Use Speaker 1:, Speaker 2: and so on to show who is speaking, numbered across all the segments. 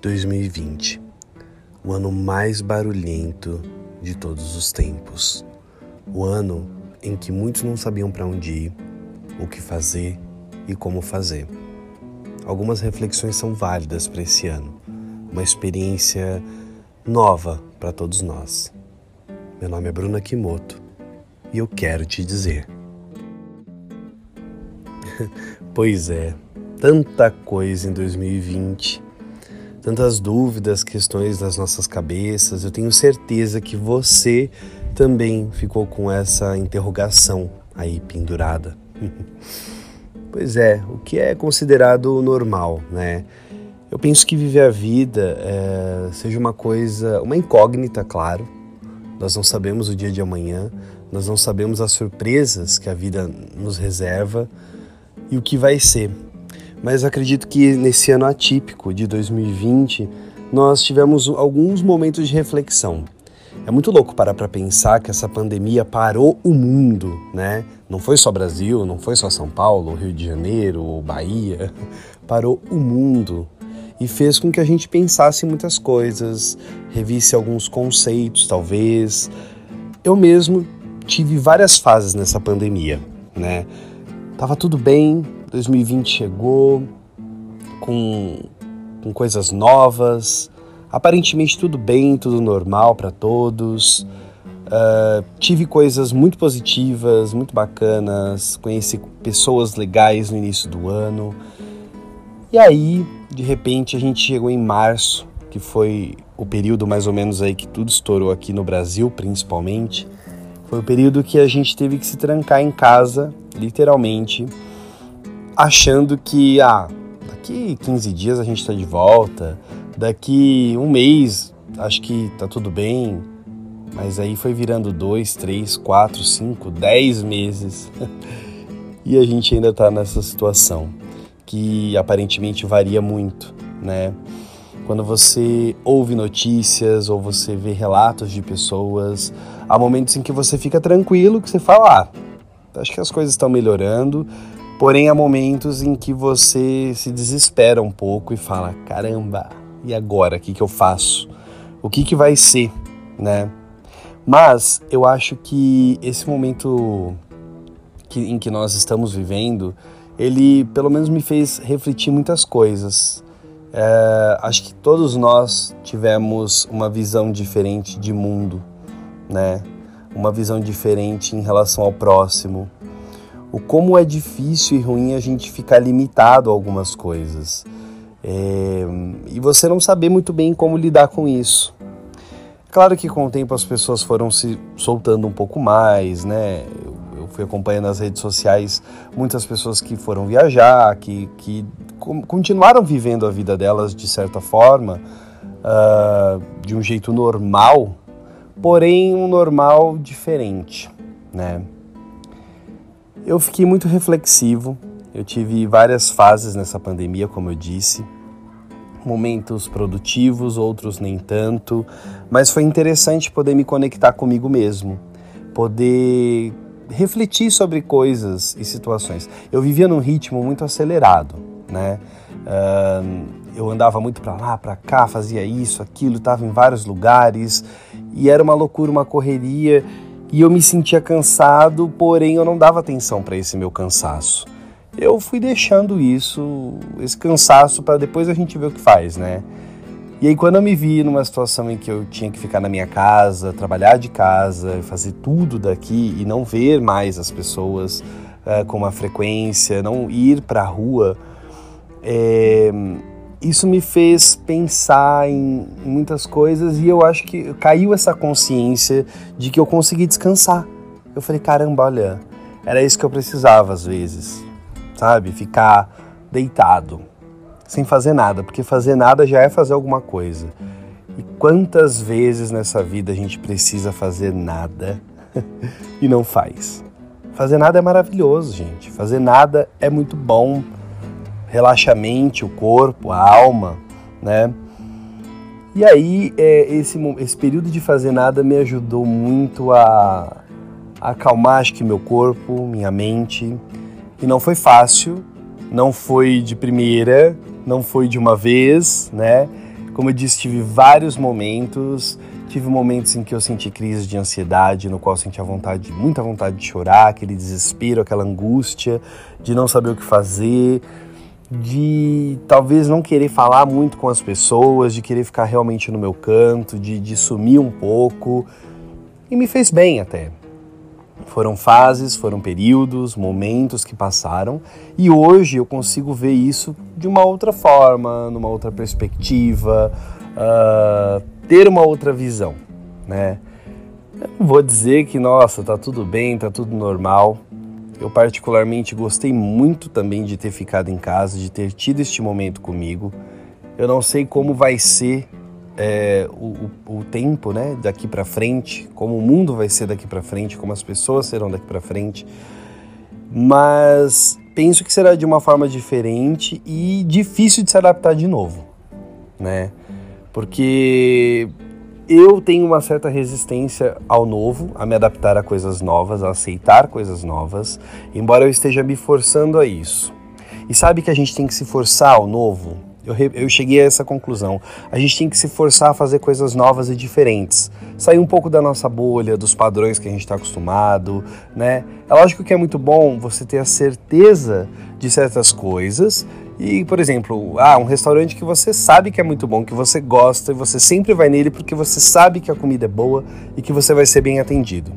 Speaker 1: 2020, o ano mais barulhento de todos os tempos. O ano em que muitos não sabiam para onde ir, o que fazer e como fazer. Algumas reflexões são válidas para esse ano, uma experiência nova para todos nós. Meu nome é Bruna Kimoto e eu quero te dizer. pois é, tanta coisa em 2020, tantas dúvidas, questões nas nossas cabeças. Eu tenho certeza que você também ficou com essa interrogação aí pendurada. pois é, o que é considerado normal, né? Eu penso que viver a vida é, seja uma coisa, uma incógnita, claro. Nós não sabemos o dia de amanhã, nós não sabemos as surpresas que a vida nos reserva e o que vai ser. Mas acredito que nesse ano atípico de 2020 nós tivemos alguns momentos de reflexão. É muito louco parar para pensar que essa pandemia parou o mundo, né? Não foi só Brasil, não foi só São Paulo, Rio de Janeiro, Bahia, parou o mundo e fez com que a gente pensasse muitas coisas, revisse alguns conceitos, talvez. Eu mesmo tive várias fases nessa pandemia, né? Tava tudo bem, 2020 chegou com, com coisas novas, aparentemente tudo bem, tudo normal para todos. Uh, tive coisas muito positivas, muito bacanas, conheci pessoas legais no início do ano. E aí, de repente, a gente chegou em março, que foi o período mais ou menos aí que tudo estourou aqui no Brasil, principalmente. Foi o período que a gente teve que se trancar em casa, literalmente, achando que, ah, daqui 15 dias a gente está de volta, daqui um mês acho que tá tudo bem, mas aí foi virando dois, três, quatro, cinco, dez meses e a gente ainda está nessa situação que aparentemente varia muito, né? Quando você ouve notícias ou você vê relatos de pessoas, há momentos em que você fica tranquilo, que você fala, ah, acho que as coisas estão melhorando, porém há momentos em que você se desespera um pouco e fala, caramba, e agora, o que, que eu faço? O que, que vai ser, né? Mas eu acho que esse momento que, em que nós estamos vivendo, ele pelo menos me fez refletir muitas coisas. É, acho que todos nós tivemos uma visão diferente de mundo, né? Uma visão diferente em relação ao próximo. O como é difícil e ruim a gente ficar limitado a algumas coisas. É, e você não saber muito bem como lidar com isso. Claro que com o tempo as pessoas foram se soltando um pouco mais, né? Eu, eu fui acompanhando nas redes sociais muitas pessoas que foram viajar, que, que continuaram vivendo a vida delas de certa forma, uh, de um jeito normal, porém um normal diferente, né? Eu fiquei muito reflexivo, eu tive várias fases nessa pandemia, como eu disse, momentos produtivos, outros nem tanto, mas foi interessante poder me conectar comigo mesmo, poder refletir sobre coisas e situações. Eu vivia num ritmo muito acelerado, né? Eu andava muito para lá, para cá, fazia isso, aquilo, estava em vários lugares. E era uma loucura, uma correria e eu me sentia cansado, porém eu não dava atenção para esse meu cansaço. Eu fui deixando isso, esse cansaço para depois a gente ver o que faz, né? E aí quando eu me vi numa situação em que eu tinha que ficar na minha casa, trabalhar de casa, fazer tudo daqui e não ver mais as pessoas uh, com uma frequência, não ir para a rua, é, isso me fez pensar em, muitas coisas e eu acho que caiu essa consciência de que eu consegui descansar. Eu falei, caramba, olha, era isso que eu precisava às vezes, sabe? Ficar deitado, sem fazer nada, porque fazer nada já é fazer alguma coisa. E quantas vezes nessa vida a gente precisa fazer nada e não faz? Fazer nada é maravilhoso, gente. Fazer nada é muito bom relaxa a mente, o corpo, a alma, né? E aí, é, esse, esse período de fazer nada me ajudou muito a, a acalmar, acho que meu corpo, minha mente. E não foi fácil, não foi de primeira, não foi de uma vez, né? Como eu disse, tive vários momentos. Tive momentos em que eu senti crise de ansiedade, no qual eu sentia vontade, muita vontade de chorar, aquele desespero, aquela angústia de não saber o que fazer, de talvez não querer falar muito com as pessoas, de querer ficar realmente no meu canto, de, de sumir um pouco. E me fez bem até. Foram fases, foram períodos, momentos que passaram e hoje eu consigo ver isso de uma outra forma, numa outra perspectiva, uh, ter uma outra visão, né? Eu não vou dizer que, nossa, tá tudo bem, tá tudo normal. Eu particularmente gostei muito também de ter ficado em casa, de ter tido este momento comigo. Eu não sei como vai ser é, o, o, tempo, né, daqui para frente, como o mundo vai ser daqui para frente, como as pessoas serão daqui para frente, mas penso que será de uma forma diferente e difícil de se adaptar de novo, né? Porque eu tenho uma certa resistência ao novo, a me adaptar a coisas novas, a aceitar coisas novas, embora eu esteja me forçando a isso. E sabe que a gente tem que se forçar ao novo? Eu, eu cheguei a essa conclusão. A gente tem que se forçar a fazer coisas novas e diferentes. Sair um pouco da nossa bolha, dos padrões que a gente está acostumado, né? É lógico que é muito bom você ter a certeza de certas coisas e, por exemplo, ah, um restaurante que você sabe que é muito bom, que você gosta e você sempre vai nele porque você sabe que a comida é boa e que você vai ser bem atendido.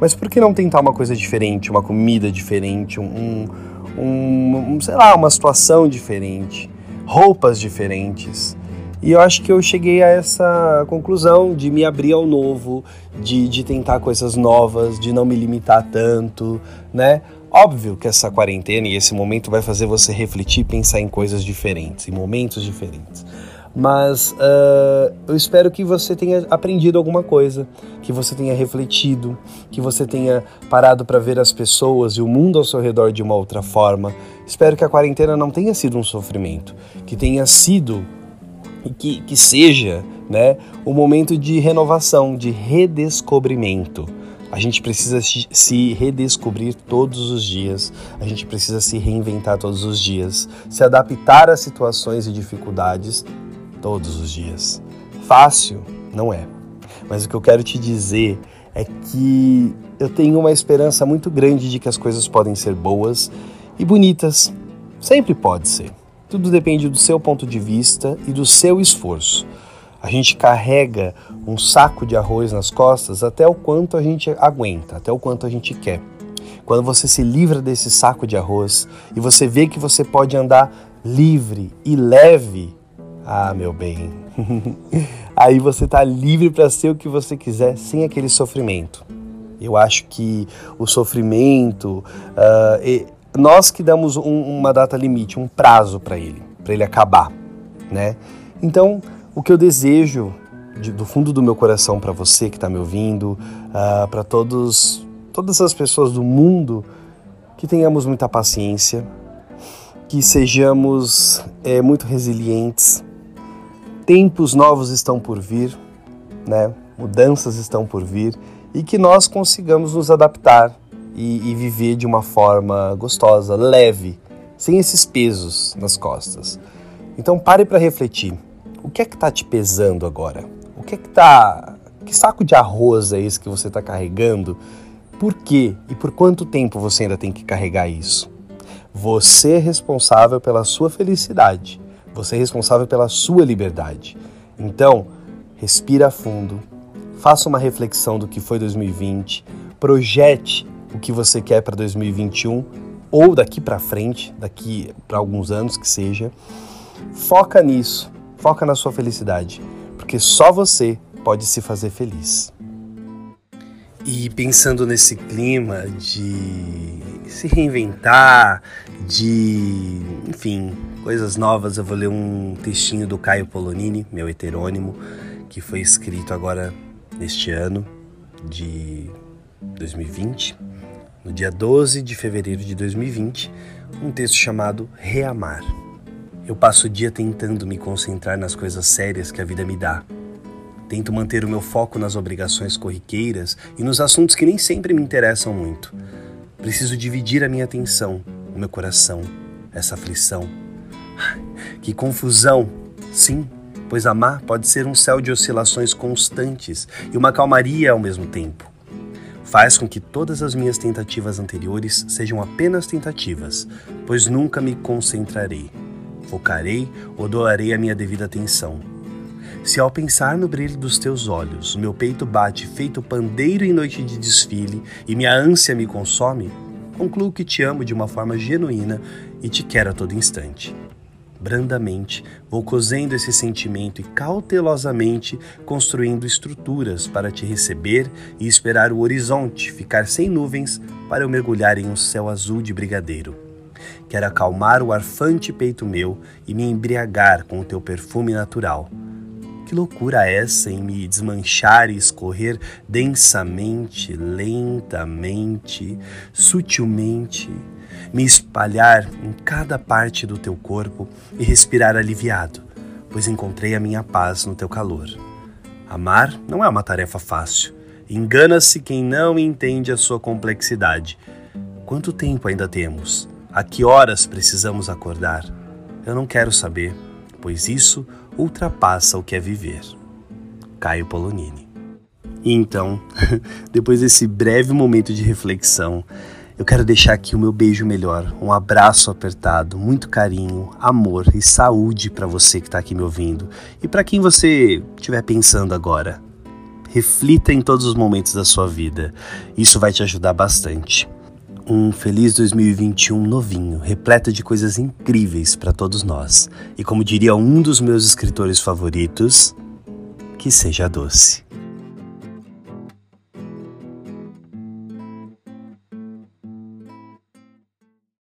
Speaker 1: Mas por que não tentar uma coisa diferente, uma comida diferente, um, um, um sei lá, uma situação diferente? roupas diferentes. E eu acho que eu cheguei a essa conclusão de me abrir ao novo, de, de tentar coisas novas, de não me limitar tanto, né? Óbvio que essa quarentena e esse momento vai fazer você refletir e pensar em coisas diferentes, em momentos diferentes mas uh, eu espero que você tenha aprendido alguma coisa, que você tenha refletido, que você tenha parado para ver as pessoas e o mundo ao seu redor de uma outra forma. Espero que a quarentena não tenha sido um sofrimento, que tenha sido que, que seja né, um momento de renovação, de redescobrimento. A gente precisa se redescobrir todos os dias, a gente precisa se reinventar todos os dias, se adaptar às situações e dificuldades todos os dias. Fácil não é. Mas o que eu quero te dizer é que eu tenho uma esperança muito grande de que as coisas podem ser boas e bonitas. Sempre pode ser. Tudo depende do seu ponto de vista e do seu esforço. A gente carrega um saco de arroz nas costas até o quanto a gente aguenta, até o quanto a gente quer. Quando você se livra desse saco de arroz e você vê que você pode andar livre e leve ah, meu bem. Aí você tá livre para ser o que você quiser sem aquele sofrimento. Eu acho que o sofrimento, uh, nós que damos um, uma data limite, um prazo para ele, para ele acabar, né? Então, o que eu desejo de, do fundo do meu coração para você que está me ouvindo, uh, para todos, todas as pessoas do mundo, que tenhamos muita paciência, que sejamos é, muito resilientes, tempos novos estão por vir, né? mudanças estão por vir e que nós consigamos nos adaptar e, e viver de uma forma gostosa, leve, sem esses pesos nas costas. Então pare para refletir. O que é que está te pesando agora? O que é que está? Que saco de arroz é esse que você está carregando? Por quê e por quanto tempo você ainda tem que carregar isso? Você é responsável pela sua felicidade. Você é responsável pela sua liberdade. Então, respira fundo, faça uma reflexão do que foi 2020, projete o que você quer para 2021 ou daqui para frente, daqui para alguns anos que seja. Foca nisso, foca na sua felicidade, porque só você pode se fazer feliz. E pensando nesse clima de se reinventar, de, enfim, coisas novas, eu vou ler um textinho do Caio Polonini, meu heterônimo, que foi escrito agora neste ano de 2020, no dia 12 de fevereiro de 2020, um texto chamado Reamar. Eu passo o dia tentando me concentrar nas coisas sérias que a vida me dá Tento manter o meu foco nas obrigações corriqueiras e nos assuntos que nem sempre me interessam muito. Preciso dividir a minha atenção, o meu coração, essa aflição. Que confusão! Sim, pois amar pode ser um céu de oscilações constantes e uma calmaria ao mesmo tempo. Faz com que todas as minhas tentativas anteriores sejam apenas tentativas, pois nunca me concentrarei, focarei ou doarei a minha devida atenção. Se ao pensar no brilho dos teus olhos, meu peito bate feito pandeiro em noite de desfile e minha ânsia me consome, concluo que te amo de uma forma genuína e te quero a todo instante brandamente, vou cozendo esse sentimento e cautelosamente construindo estruturas para te receber e esperar o horizonte ficar sem nuvens para eu mergulhar em um céu azul de brigadeiro. Quero acalmar o arfante peito meu e me embriagar com o teu perfume natural. Que loucura essa em me desmanchar e escorrer densamente, lentamente, sutilmente me espalhar em cada parte do teu corpo e respirar aliviado, pois encontrei a minha paz no teu calor. Amar não é uma tarefa fácil. Engana-se quem não entende a sua complexidade. Quanto tempo ainda temos? A que horas precisamos acordar? Eu não quero saber, pois isso ultrapassa o que é viver. Caio Polonini. E então, depois desse breve momento de reflexão, eu quero deixar aqui o meu beijo melhor, um abraço apertado, muito carinho, amor e saúde para você que está aqui me ouvindo e para quem você estiver pensando agora. Reflita em todos os momentos da sua vida, isso vai te ajudar bastante. Um feliz 2021 novinho, repleto de coisas incríveis para todos nós. E como diria um dos meus escritores favoritos, que seja doce.